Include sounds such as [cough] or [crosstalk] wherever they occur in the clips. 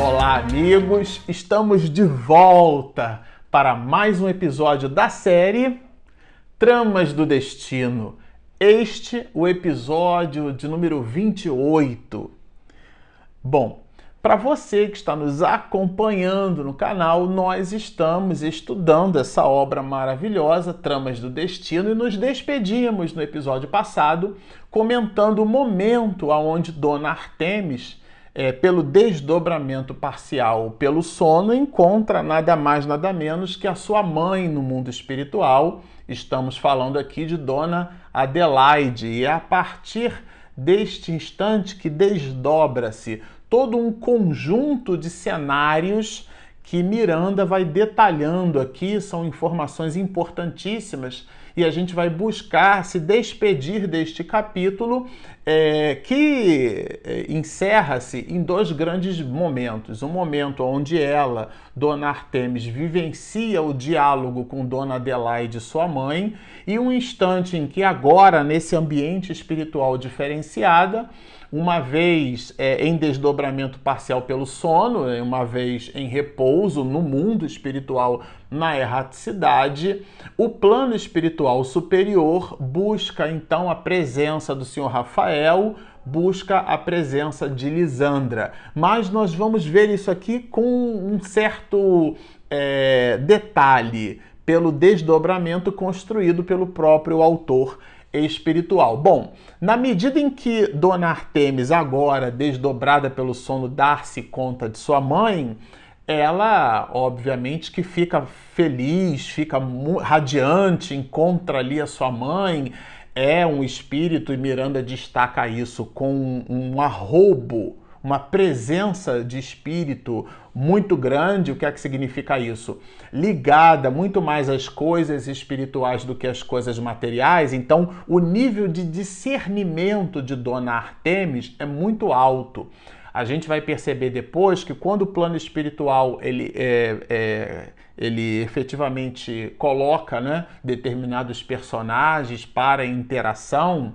Olá, amigos! Estamos de volta para mais um episódio da série Tramas do Destino. Este o episódio de número 28. Bom, para você que está nos acompanhando no canal, nós estamos estudando essa obra maravilhosa, Tramas do Destino, e nos despedimos no episódio passado comentando o momento aonde Dona Artemis é, pelo desdobramento parcial pelo sono, encontra nada mais, nada menos que a sua mãe no mundo espiritual. Estamos falando aqui de Dona Adelaide, e é a partir deste instante que desdobra-se todo um conjunto de cenários que Miranda vai detalhando aqui, são informações importantíssimas e a gente vai buscar se despedir deste capítulo é, que é, encerra-se em dois grandes momentos. Um momento onde ela, Dona Artemis, vivencia o diálogo com Dona Adelaide, sua mãe, e um instante em que agora, nesse ambiente espiritual diferenciada, uma vez é, em desdobramento parcial pelo sono, uma vez em repouso no mundo espiritual na erraticidade, o plano espiritual superior busca então a presença do Senhor Rafael, busca a presença de Lisandra. Mas nós vamos ver isso aqui com um certo é, detalhe, pelo desdobramento construído pelo próprio autor espiritual. Bom, na medida em que Dona Artemis, agora desdobrada pelo sono, dar-se conta de sua mãe, ela, obviamente, que fica feliz, fica radiante, encontra ali a sua mãe, é um espírito, e Miranda destaca isso com um arrobo uma presença de espírito muito grande. O que é que significa isso? Ligada muito mais às coisas espirituais do que às coisas materiais. Então, o nível de discernimento de Dona Artemis é muito alto. A gente vai perceber depois que quando o plano espiritual ele é, é ele efetivamente coloca né, determinados personagens para interação,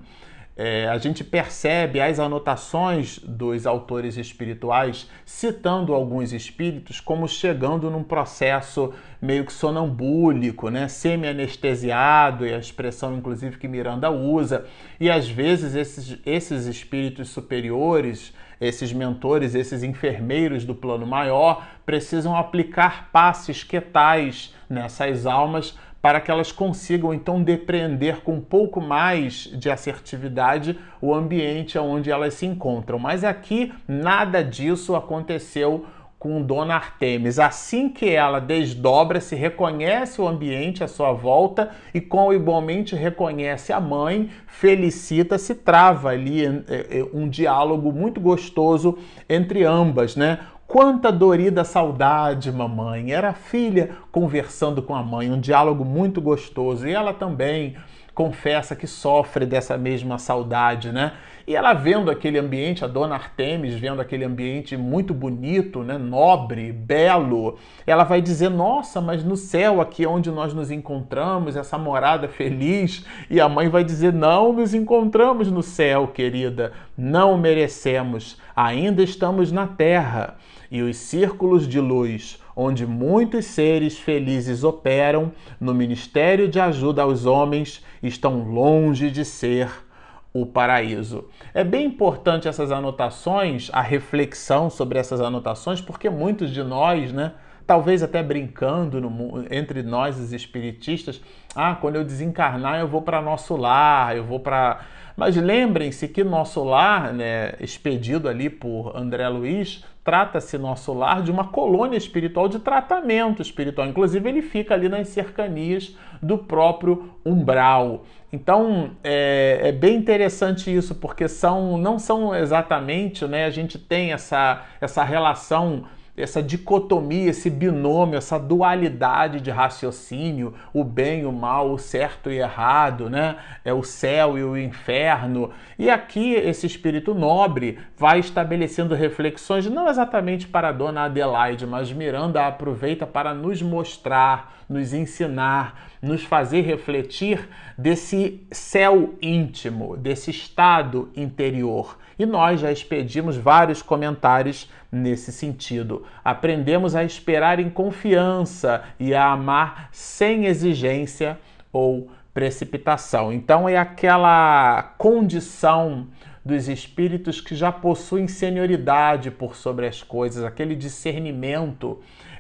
é, a gente percebe as anotações dos autores espirituais citando alguns espíritos como chegando num processo meio que sonambúlico, né, semi-anestesiado, e a expressão inclusive que Miranda usa, e às vezes esses, esses espíritos superiores, esses mentores, esses enfermeiros do plano maior precisam aplicar passes quetais nessas almas para que elas consigam então depreender com um pouco mais de assertividade o ambiente onde elas se encontram. Mas aqui nada disso aconteceu com Dona Artemis. Assim que ela desdobra, se reconhece o ambiente à sua volta e com igualmente reconhece a mãe, felicita, se trava ali eh, eh, um diálogo muito gostoso entre ambas, né? Quanta dorida saudade, mamãe. Era a filha conversando com a mãe, um diálogo muito gostoso. E ela também confessa que sofre dessa mesma saudade, né? E ela vendo aquele ambiente, a dona Artemis vendo aquele ambiente muito bonito, né, nobre, belo, ela vai dizer: "Nossa, mas no céu aqui onde nós nos encontramos, essa morada feliz". E a mãe vai dizer: "Não nos encontramos no céu, querida, não merecemos. Ainda estamos na terra". E os círculos de luz onde muitos seres felizes operam no ministério de ajuda aos homens estão longe de ser o paraíso. É bem importante essas anotações, a reflexão sobre essas anotações, porque muitos de nós, né, talvez até brincando no, entre nós os espiritistas, ah, quando eu desencarnar eu vou para nosso lar, eu vou para mas lembrem-se que nosso lar, né, expedido ali por André Luiz, trata-se nosso lar de uma colônia espiritual de tratamento espiritual. Inclusive, ele fica ali nas cercanias do próprio umbral. Então é, é, bem interessante isso, porque são, não são exatamente, né? A gente tem essa, essa relação essa dicotomia, esse binômio, essa dualidade de raciocínio, o bem, o mal, o certo e errado, né? É o céu e o inferno. E aqui esse espírito nobre vai estabelecendo reflexões não exatamente para dona Adelaide, mas Miranda aproveita para nos mostrar, nos ensinar nos fazer refletir desse céu íntimo, desse estado interior. E nós já expedimos vários comentários nesse sentido. Aprendemos a esperar em confiança e a amar sem exigência ou precipitação. Então é aquela condição dos espíritos que já possuem senioridade por sobre as coisas, aquele discernimento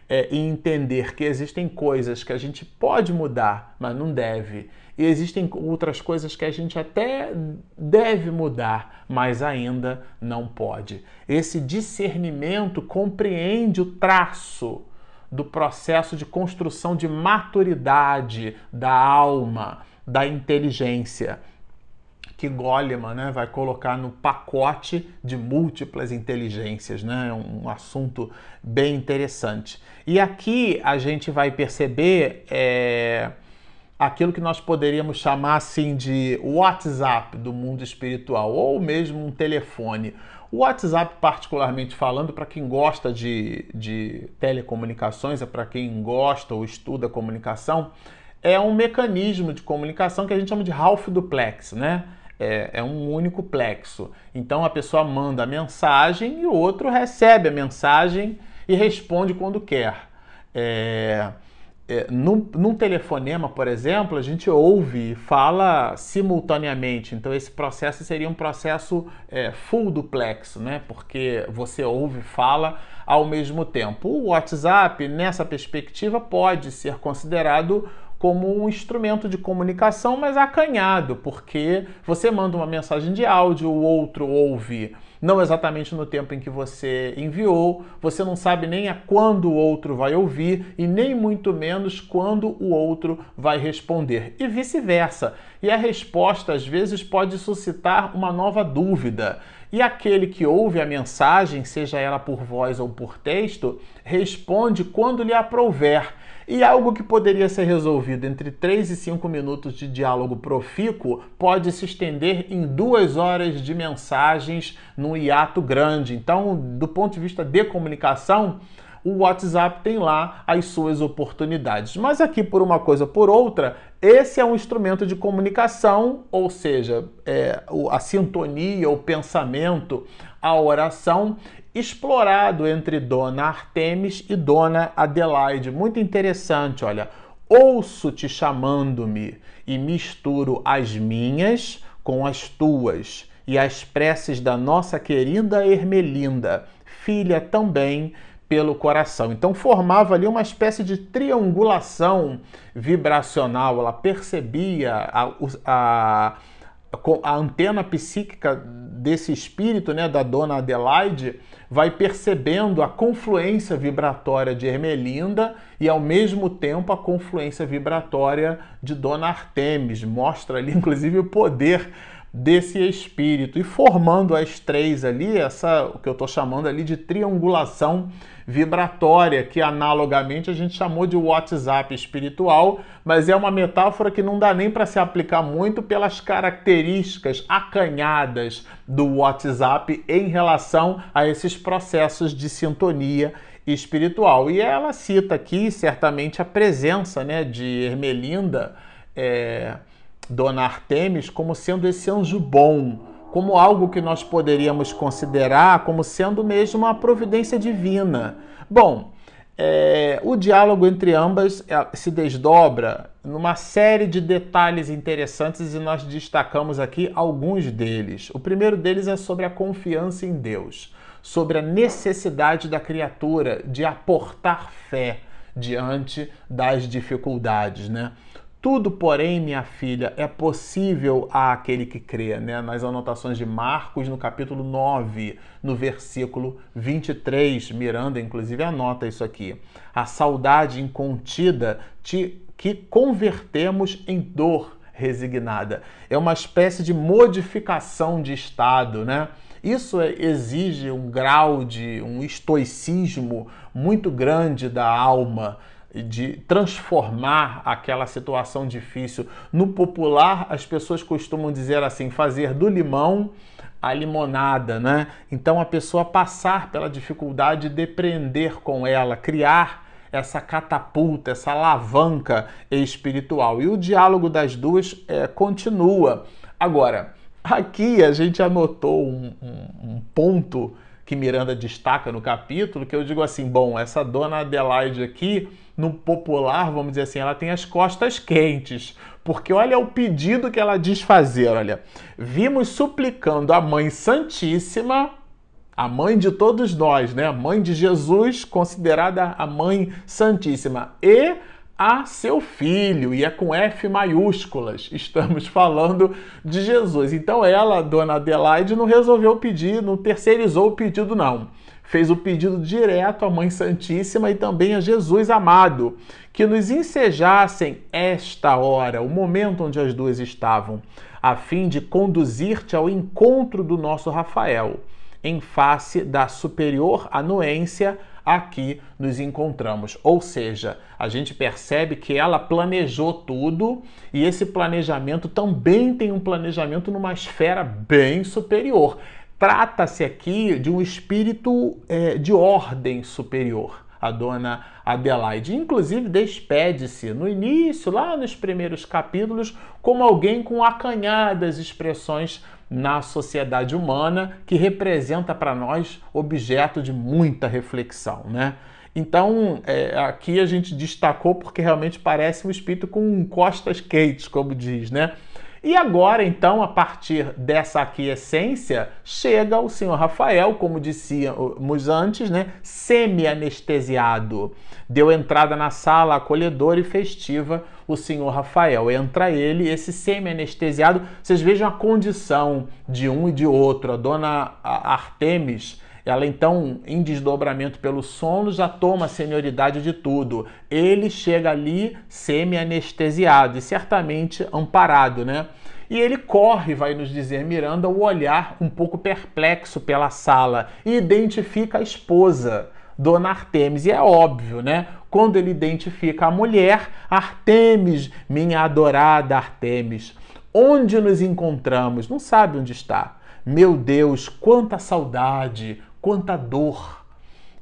é, e entender que existem coisas que a gente pode mudar, mas não deve. E existem outras coisas que a gente até deve mudar, mas ainda não pode. Esse discernimento compreende o traço do processo de construção de maturidade da alma, da inteligência que Goleman né, vai colocar no pacote de múltiplas inteligências, né? um assunto bem interessante. E aqui a gente vai perceber é, aquilo que nós poderíamos chamar assim de WhatsApp do mundo espiritual, ou mesmo um telefone. O WhatsApp, particularmente falando, para quem gosta de, de telecomunicações, é para quem gosta ou estuda comunicação, é um mecanismo de comunicação que a gente chama de Half Duplex, né? É, é um único plexo. Então a pessoa manda a mensagem e o outro recebe a mensagem e responde quando quer. É, é, num, num, telefonema, por exemplo, a gente ouve e fala simultaneamente. Então, esse processo seria um processo é, full duplex, né? Porque você ouve e fala ao mesmo tempo. O WhatsApp, nessa perspectiva, pode ser considerado como um instrumento de comunicação, mas acanhado, porque você manda uma mensagem de áudio, o outro ouve não exatamente no tempo em que você enviou, você não sabe nem a quando o outro vai ouvir e nem muito menos quando o outro vai responder, e vice-versa. E a resposta às vezes pode suscitar uma nova dúvida. E aquele que ouve a mensagem, seja ela por voz ou por texto, responde quando lhe aprouver e algo que poderia ser resolvido entre 3 e 5 minutos de diálogo profícuo pode se estender em duas horas de mensagens num hiato grande. Então, do ponto de vista de comunicação, o WhatsApp tem lá as suas oportunidades. Mas aqui, por uma coisa ou por outra, esse é um instrumento de comunicação, ou seja, é, a sintonia, o pensamento, a oração, explorado entre Dona Artemis e Dona Adelaide. Muito interessante, olha. Ouço te chamando-me e misturo as minhas com as tuas e as preces da nossa querida Ermelinda, filha também pelo coração. Então formava ali uma espécie de triangulação vibracional. Ela percebia a, a, a antena psíquica desse espírito, né, da dona Adelaide, vai percebendo a confluência vibratória de Ermelinda e ao mesmo tempo a confluência vibratória de Dona Artemis. Mostra ali [laughs] inclusive o poder desse espírito e formando as três ali, essa o que eu estou chamando ali de triangulação vibratória, que analogamente a gente chamou de WhatsApp espiritual, mas é uma metáfora que não dá nem para se aplicar muito pelas características acanhadas do WhatsApp em relação a esses processos de sintonia espiritual. E ela cita aqui certamente a presença né, de Ermelinda. É, Dona Artemis como sendo esse anjo bom, como algo que nós poderíamos considerar como sendo mesmo uma providência divina. Bom, é, o diálogo entre ambas é, se desdobra numa série de detalhes interessantes e nós destacamos aqui alguns deles. O primeiro deles é sobre a confiança em Deus, sobre a necessidade da criatura de aportar fé diante das dificuldades, né? Tudo, porém, minha filha, é possível àquele que crê, né? Nas anotações de Marcos, no capítulo 9, no versículo 23, Miranda, inclusive, anota isso aqui. A saudade incontida te, que convertemos em dor resignada. É uma espécie de modificação de estado, né? Isso é, exige um grau de um estoicismo muito grande da alma de transformar aquela situação difícil. No popular, as pessoas costumam dizer assim: fazer do limão a limonada, né? Então a pessoa passar pela dificuldade, depreender com ela, criar essa catapulta, essa alavanca espiritual. E o diálogo das duas é, continua. Agora, aqui a gente anotou um, um, um ponto que Miranda destaca no capítulo, que eu digo assim, bom, essa dona Adelaide aqui, no popular, vamos dizer assim, ela tem as costas quentes, porque olha o pedido que ela diz fazer, olha, vimos suplicando a Mãe Santíssima, a mãe de todos nós, né? A mãe de Jesus, considerada a mãe santíssima, e a seu filho, e é com F maiúsculas. Estamos falando de Jesus. Então ela, dona Adelaide, não resolveu pedir, não terceirizou o pedido, não. Fez o pedido direto à Mãe Santíssima e também a Jesus amado, que nos ensejassem esta hora, o momento onde as duas estavam, a fim de conduzir-te ao encontro do nosso Rafael, em face da superior anuência aqui nos encontramos. Ou seja, a gente percebe que ela planejou tudo e esse planejamento também tem um planejamento numa esfera bem superior. Trata-se aqui de um espírito é, de ordem superior a dona Adelaide. Inclusive, despede-se no início, lá nos primeiros capítulos, como alguém com acanhadas expressões na sociedade humana que representa para nós objeto de muita reflexão, né? Então, é, aqui a gente destacou porque realmente parece um espírito com costas quentes, como diz, né? E agora, então, a partir dessa aquiescência, chega o senhor Rafael, como dissíamos antes, né, semi-anestesiado. Deu entrada na sala acolhedora e festiva o senhor Rafael. Entra ele, esse semi-anestesiado. Vocês vejam a condição de um e de outro. A dona Artemis ela então, em desdobramento pelo sono, já toma a senioridade de tudo. Ele chega ali semi-anestesiado e certamente amparado, né? E ele corre, vai nos dizer Miranda, o olhar um pouco perplexo pela sala e identifica a esposa, Dona Artemis. E é óbvio, né? Quando ele identifica a mulher, Artemis, minha adorada Artemis, onde nos encontramos? Não sabe onde está. Meu Deus, quanta saudade, quanta dor.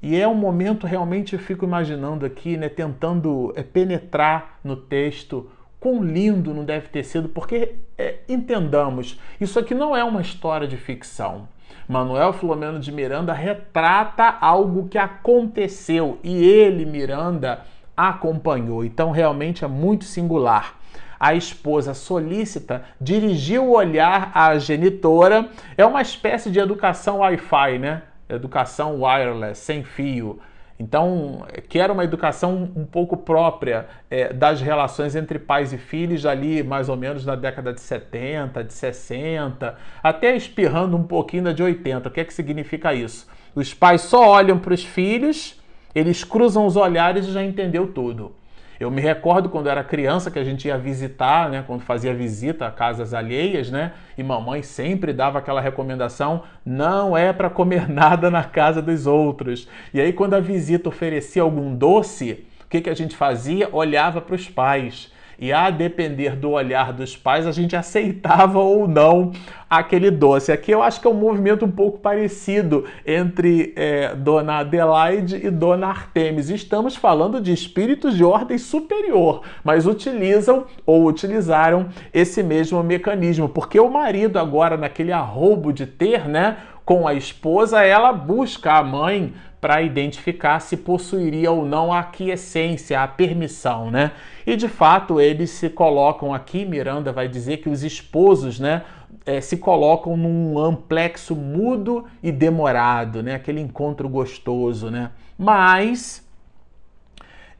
E é um momento realmente eu fico imaginando aqui, né, tentando é, penetrar no texto quão lindo não deve ter sido, porque é, entendamos, isso aqui não é uma história de ficção. Manuel Filomeno de Miranda retrata algo que aconteceu e ele, Miranda, acompanhou. Então, realmente é muito singular. A esposa solícita dirigiu o olhar à genitora. É uma espécie de educação Wi-Fi, né? Educação wireless, sem fio. Então, que era uma educação um pouco própria é, das relações entre pais e filhos, ali mais ou menos na década de 70, de 60, até espirrando um pouquinho da de 80. O que é que significa isso? Os pais só olham para os filhos, eles cruzam os olhares e já entendeu tudo. Eu me recordo quando era criança que a gente ia visitar, né, quando fazia visita a casas alheias, né, e mamãe sempre dava aquela recomendação: não é para comer [laughs] nada na casa dos outros. E aí quando a visita oferecia algum doce, o que, que a gente fazia? Olhava para os pais e a depender do olhar dos pais, a gente aceitava [laughs] ou não aquele doce. Aqui eu acho que é um movimento um pouco parecido entre é, Dona Adelaide e Dona Artemis. Estamos falando de espíritos de ordem superior, mas utilizam ou utilizaram esse mesmo mecanismo, porque o marido agora naquele arrobo de ter, né, com a esposa, ela busca a mãe para identificar se possuiria ou não a aquiescência, a permissão, né? E de fato eles se colocam aqui, Miranda vai dizer que os esposos, né, é, se colocam num amplexo mudo e demorado, né? Aquele encontro gostoso, né? Mas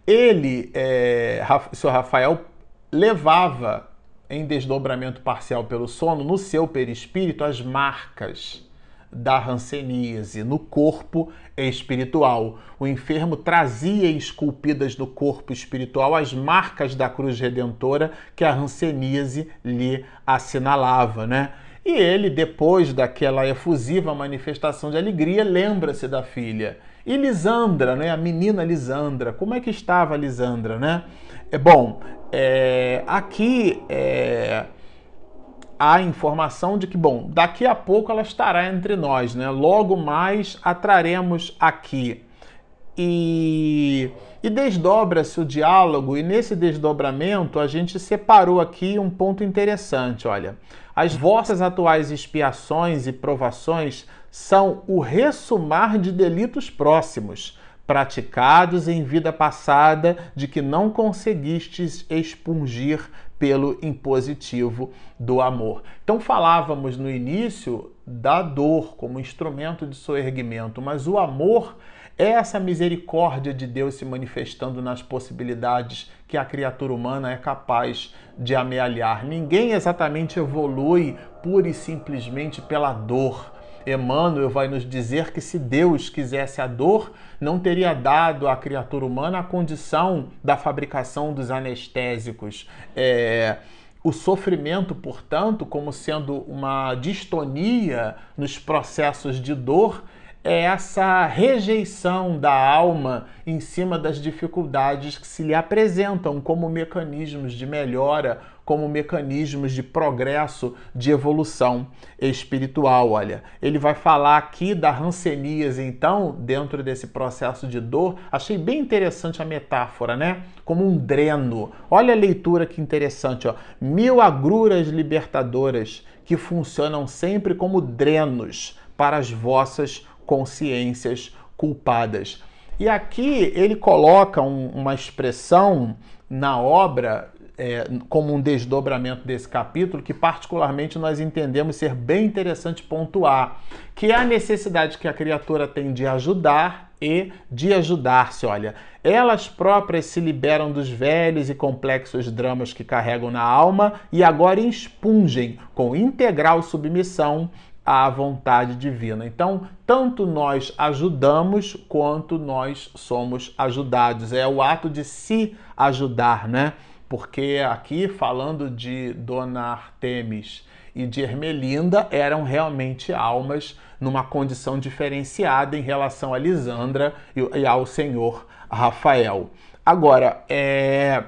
ele, é, senhor Rafael, levava em desdobramento parcial pelo sono no seu perispírito as marcas da ranceníase no corpo espiritual. O enfermo trazia esculpidas no corpo espiritual as marcas da cruz redentora que a ranceníase lhe assinalava, né? E ele, depois daquela efusiva manifestação de alegria, lembra-se da filha. E Lisandra, né? A menina Lisandra, como é que estava a Lisandra, né? É bom. É, aqui é, a informação de que, bom, daqui a pouco ela estará entre nós, né? Logo mais a traremos aqui. E E desdobra-se o diálogo, e nesse desdobramento a gente separou aqui um ponto interessante. Olha, as vossas atuais expiações e provações são o ressumar de delitos próximos, praticados em vida passada, de que não conseguistes expungir pelo impositivo do amor. Então falávamos no início da dor como instrumento de soerguimento, mas o amor é essa misericórdia de Deus se manifestando nas possibilidades que a criatura humana é capaz de amealhar. Ninguém exatamente evolui pura e simplesmente pela dor. Emmanuel vai nos dizer que se Deus quisesse a dor, não teria dado à criatura humana a condição da fabricação dos anestésicos. É, o sofrimento, portanto, como sendo uma distonia nos processos de dor, é essa rejeição da alma em cima das dificuldades que se lhe apresentam como mecanismos de melhora, como mecanismos de progresso, de evolução espiritual. Olha, ele vai falar aqui da ranceníase, então, dentro desse processo de dor. Achei bem interessante a metáfora, né? Como um dreno. Olha a leitura que interessante, ó. Mil agruras libertadoras que funcionam sempre como drenos para as vossas consciências culpadas. E aqui ele coloca um, uma expressão na obra é, como um desdobramento desse capítulo que particularmente nós entendemos ser bem interessante pontuar, que é a necessidade que a criatura tem de ajudar e de ajudar-se. Olha, elas próprias se liberam dos velhos e complexos dramas que carregam na alma e agora expungem com integral submissão à vontade divina. Então, tanto nós ajudamos quanto nós somos ajudados. É o ato de se ajudar, né? Porque aqui, falando de Dona Artemis e de Ermelinda, eram realmente almas numa condição diferenciada em relação a Lisandra e ao senhor Rafael. Agora, é...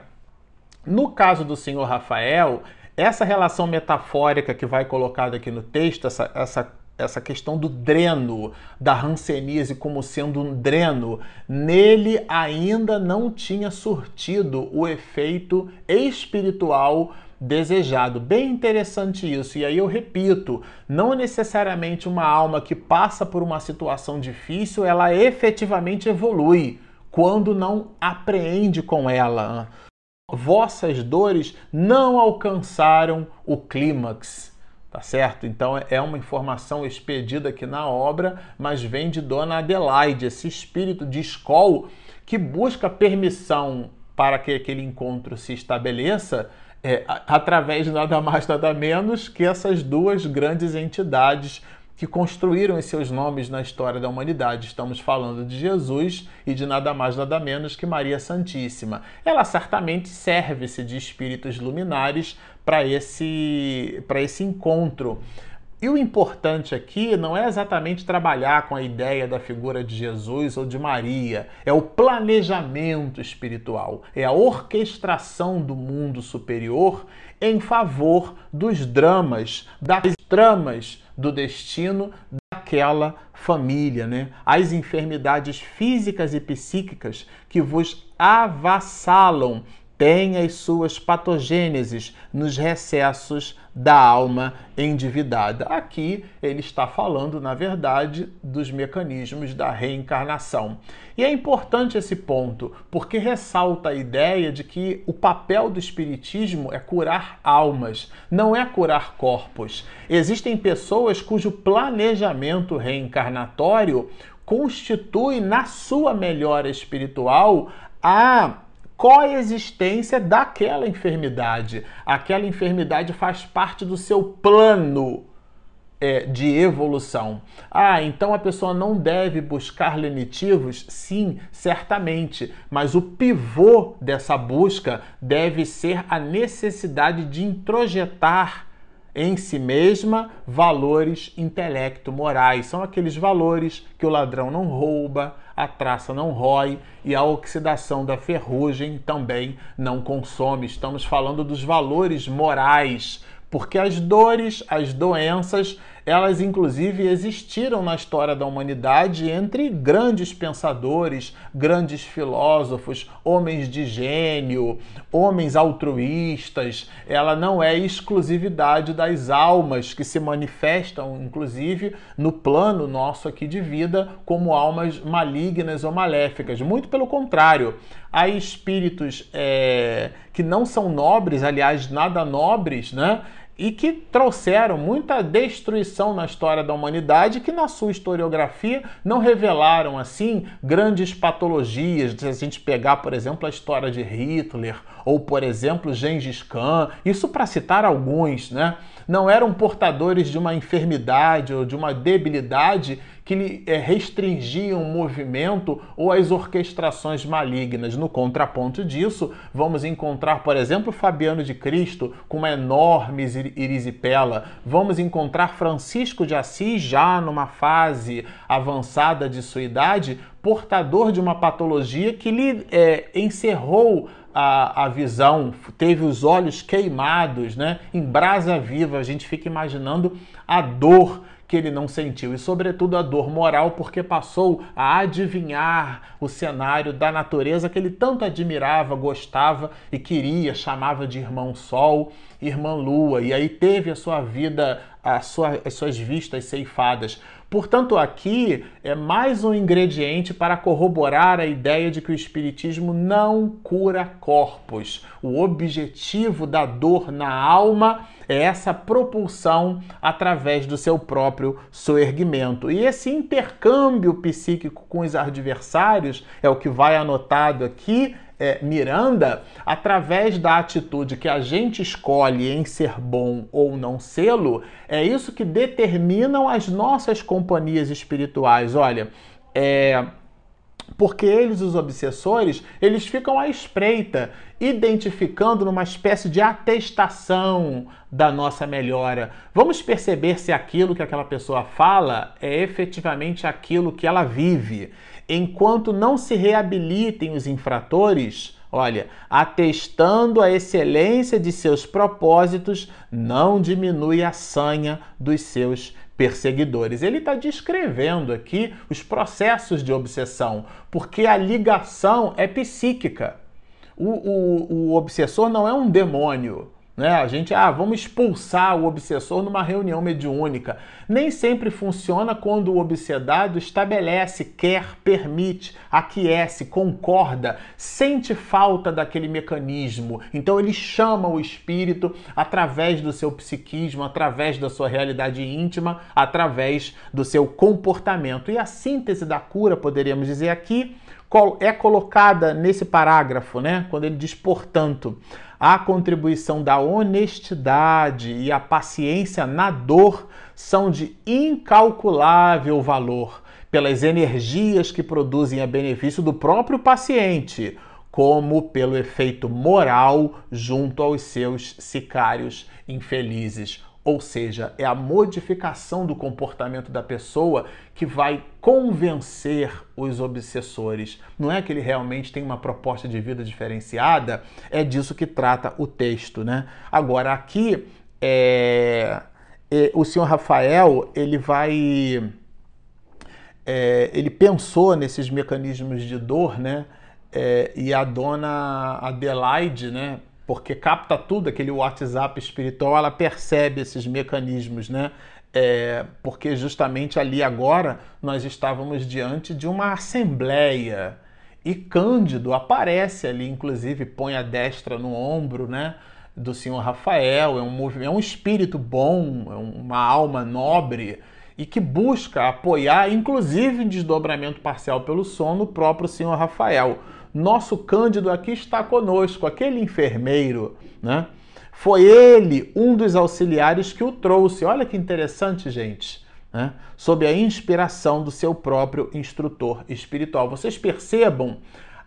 no caso do senhor Rafael, essa relação metafórica que vai colocada aqui no texto, essa, essa, essa questão do dreno, da ranceníase como sendo um dreno, nele ainda não tinha surtido o efeito espiritual desejado. Bem interessante isso. E aí eu repito, não necessariamente uma alma que passa por uma situação difícil, ela efetivamente evolui quando não apreende com ela vossas dores não alcançaram o clímax. Tá certo? Então é uma informação expedida aqui na obra, mas vem de Dona Adelaide, esse espírito de escola que busca permissão para que aquele encontro se estabeleça é, através de nada mais, nada menos que essas duas grandes entidades que construíram os seus nomes na história da humanidade. Estamos falando de Jesus e de nada mais, nada menos que Maria Santíssima. Ela certamente serve-se de espíritos luminares para esse, esse encontro. E o importante aqui não é exatamente trabalhar com a ideia da figura de Jesus ou de Maria, é o planejamento espiritual, é a orquestração do mundo superior em favor dos dramas, das tramas do destino daquela família, né? As enfermidades físicas e psíquicas que vos avassalam têm as suas patogêneses nos recessos da alma endividada. Aqui ele está falando, na verdade, dos mecanismos da reencarnação. E é importante esse ponto, porque ressalta a ideia de que o papel do espiritismo é curar almas, não é curar corpos. Existem pessoas cujo planejamento reencarnatório constitui na sua melhora espiritual a coexistência daquela enfermidade. Aquela enfermidade faz parte do seu plano é, de evolução. Ah, então a pessoa não deve buscar lenitivos? Sim, certamente, mas o pivô dessa busca deve ser a necessidade de introjetar em si mesma valores intelecto-morais. São aqueles valores que o ladrão não rouba, a traça não rói e a oxidação da ferrugem também não consome. Estamos falando dos valores morais, porque as dores, as doenças, elas inclusive existiram na história da humanidade entre grandes pensadores, grandes filósofos, homens de gênio, homens altruístas. Ela não é exclusividade das almas que se manifestam, inclusive, no plano nosso aqui de vida como almas malignas ou maléficas. Muito pelo contrário, há espíritos é, que não são nobres, aliás, nada nobres, né? E que trouxeram muita destruição na história da humanidade, que na sua historiografia não revelaram assim grandes patologias. Se a gente pegar, por exemplo, a história de Hitler ou, por exemplo, Gengis Khan, isso para citar alguns, né? Não eram portadores de uma enfermidade ou de uma debilidade que é, restringiam o movimento ou as orquestrações malignas. No contraponto disso, vamos encontrar, por exemplo, Fabiano de Cristo com uma enorme erisipela. Vamos encontrar Francisco de Assis já numa fase avançada de sua idade, portador de uma patologia que lhe é, encerrou a, a, visão, teve os olhos queimados, né? Em brasa viva, a gente fica imaginando a dor que ele não sentiu e, sobretudo, a dor moral, porque passou a adivinhar o cenário da natureza que ele tanto admirava, gostava e queria, chamava de irmão Sol, irmã Lua, e aí teve a sua vida, a sua, as suas vistas ceifadas. Portanto, aqui é mais um ingrediente para corroborar a ideia de que o Espiritismo não cura corpos. O objetivo da dor na alma é essa propulsão através do seu próprio soerguimento. E esse intercâmbio psíquico com os adversários, é o que vai anotado aqui, é, Miranda, através da atitude que a gente escolhe em ser bom ou não sê-lo, é isso que determinam as nossas companhias espirituais. Olha, é, porque eles, os obsessores, eles ficam à espreita, identificando numa espécie de atestação da nossa melhora. Vamos perceber se aquilo que aquela pessoa fala é efetivamente aquilo que ela vive. Enquanto não se reabilitem os infratores, olha, atestando a excelência de seus propósitos, não diminui a sanha dos seus perseguidores. Ele está descrevendo aqui os processos de obsessão, porque a ligação é psíquica. O, o, o obsessor não é um demônio, né? A gente, ah, vamos expulsar o obsessor numa reunião mediúnica. Nem sempre funciona quando o obsedado estabelece, quer, permite, aquece, concorda, sente falta daquele mecanismo. Então ele chama o espírito através do seu psiquismo, através da sua realidade íntima, através do seu comportamento. E a síntese da cura, poderíamos dizer aqui, é colocada nesse parágrafo, né? Quando ele diz, portanto, a contribuição da honestidade e a paciência na dor são de incalculável valor pelas energias que produzem a benefício do próprio paciente, como pelo efeito moral junto aos seus sicários infelizes ou seja, é a modificação do comportamento da pessoa que vai convencer os obsessores. Não é que ele realmente tem uma proposta de vida diferenciada, é disso que trata o texto, né? Agora, aqui, é, é, o senhor Rafael, ele vai... É, ele pensou nesses mecanismos de dor, né? É, e a dona Adelaide, né? Porque capta tudo, aquele WhatsApp espiritual, ela percebe esses mecanismos, né? É, porque justamente ali agora nós estávamos diante de uma assembleia e Cândido aparece ali, inclusive põe a destra no ombro, né? Do senhor Rafael, é um, é um espírito bom, é uma alma nobre e que busca apoiar, inclusive em desdobramento parcial pelo sono, o próprio senhor Rafael nosso Cândido aqui está conosco, aquele enfermeiro, né? Foi ele um dos auxiliares que o trouxe. Olha que interessante, gente. Né? Sob a inspiração do seu próprio instrutor espiritual. Vocês percebam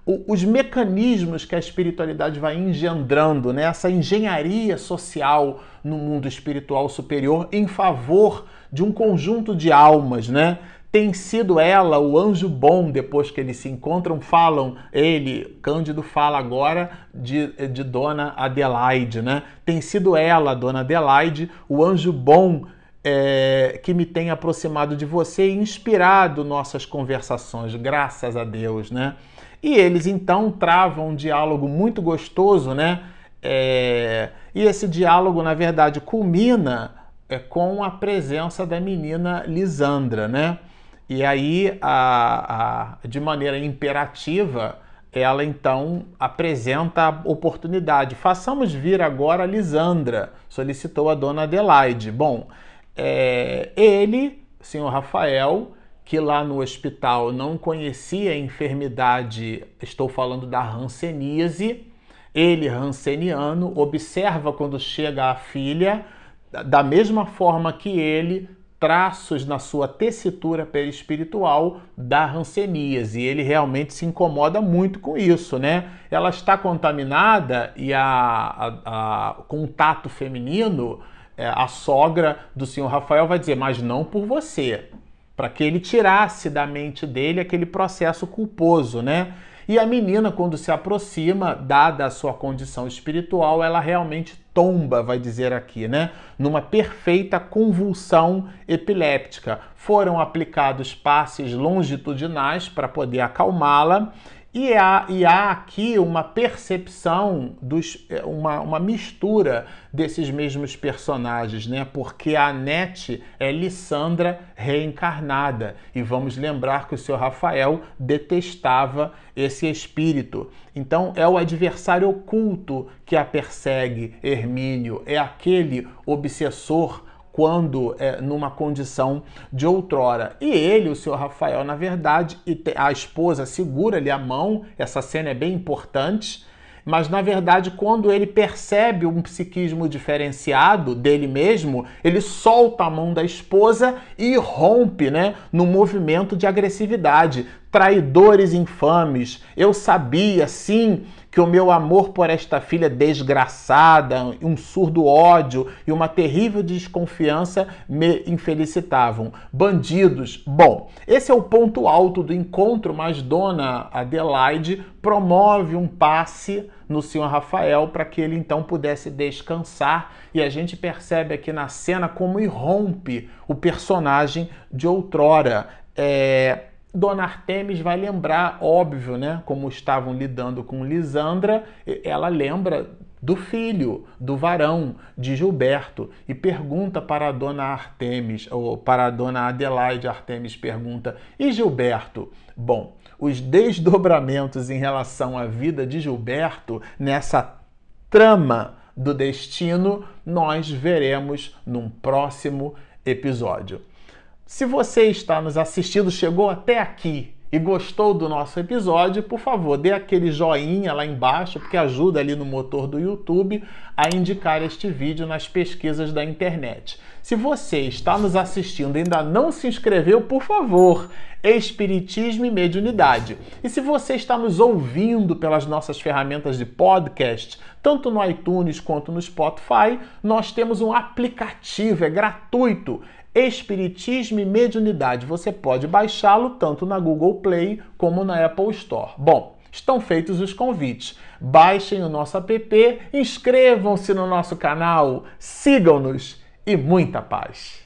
os mecanismos que a espiritualidade vai engendrando, né? essa engenharia social no mundo espiritual superior em favor de um conjunto de almas, né? Tem sido ela o anjo bom depois que eles se encontram, falam, ele, Cândido fala agora de, de Dona Adelaide, né? Tem sido ela, Dona Adelaide, o anjo bom é, que me tem aproximado de você e inspirado nossas conversações, graças a Deus, né? E eles então travam um diálogo muito gostoso, né? É, e esse diálogo, na verdade, culmina é, com a presença da menina Lisandra, né? E aí, a, a, de maneira imperativa, ela então apresenta a oportunidade. Façamos vir agora a Lisandra, solicitou a dona Adelaide. Bom, é, ele, senhor Rafael, que lá no hospital não conhecia a enfermidade, estou falando da hanseníase, ele, hanseniano, observa quando chega a filha, da mesma forma que ele, traços na sua tessitura perispiritual da hanseníase. E ele realmente se incomoda muito com isso, né? Ela está contaminada e a, a, a contato feminino, é, a sogra do senhor Rafael vai dizer, mas não por você. Para que ele tirasse da mente dele aquele processo culposo, né? E a menina, quando se aproxima, dada a sua condição espiritual, ela realmente tomba, vai dizer aqui, né? Numa perfeita convulsão epiléptica. Foram aplicados passes longitudinais para poder acalmá-la e há, e há aqui uma percepção, dos, é, uma, uma mistura desses mesmos personagens, né? Porque a Anete é Lissandra reencarnada. E vamos lembrar que o seu Rafael detestava esse espírito. Então é o adversário oculto que a persegue, Hermínio. É aquele obsessor quando é, numa condição de outrora. E ele, o senhor Rafael, na verdade, e a esposa segura-lhe a mão, essa cena é bem importante, mas na verdade, quando ele percebe um psiquismo diferenciado dele mesmo, ele solta a mão da esposa e rompe, né, no movimento de agressividade. Traidores infames, eu sabia sim que o meu amor por esta filha desgraçada, um surdo ódio e uma terrível desconfiança me infelicitavam. Bandidos. Bom, esse é o ponto alto do encontro, mas Dona Adelaide promove um passe no senhor Rafael para que ele então pudesse descansar e a gente percebe aqui na cena como irrompe o personagem de outrora. É, Dona Artemis vai lembrar, óbvio, né? Como estavam lidando com Lisandra, ela lembra do filho, do varão, de Gilberto, e pergunta para a Dona Artemis, ou para a Dona Adelaide Artemis pergunta: "E Gilberto?" Bom, os desdobramentos em relação à vida de Gilberto nessa trama do destino nós veremos num próximo episódio. Se você está nos assistindo, chegou até aqui e gostou do nosso episódio, por favor, dê aquele joinha lá embaixo, porque ajuda ali no motor do YouTube a indicar este vídeo nas pesquisas da internet. Se você está nos assistindo e ainda não se inscreveu, por favor, Espiritismo e Mediunidade. E se você está nos ouvindo pelas nossas ferramentas de podcast, tanto no iTunes quanto no Spotify, nós temos um aplicativo, é gratuito Espiritismo e Mediunidade. Você pode baixá-lo tanto na Google Play como na Apple Store. Bom, estão feitos os convites. Baixem o nosso app, inscrevam-se no nosso canal, sigam-nos e muita paz.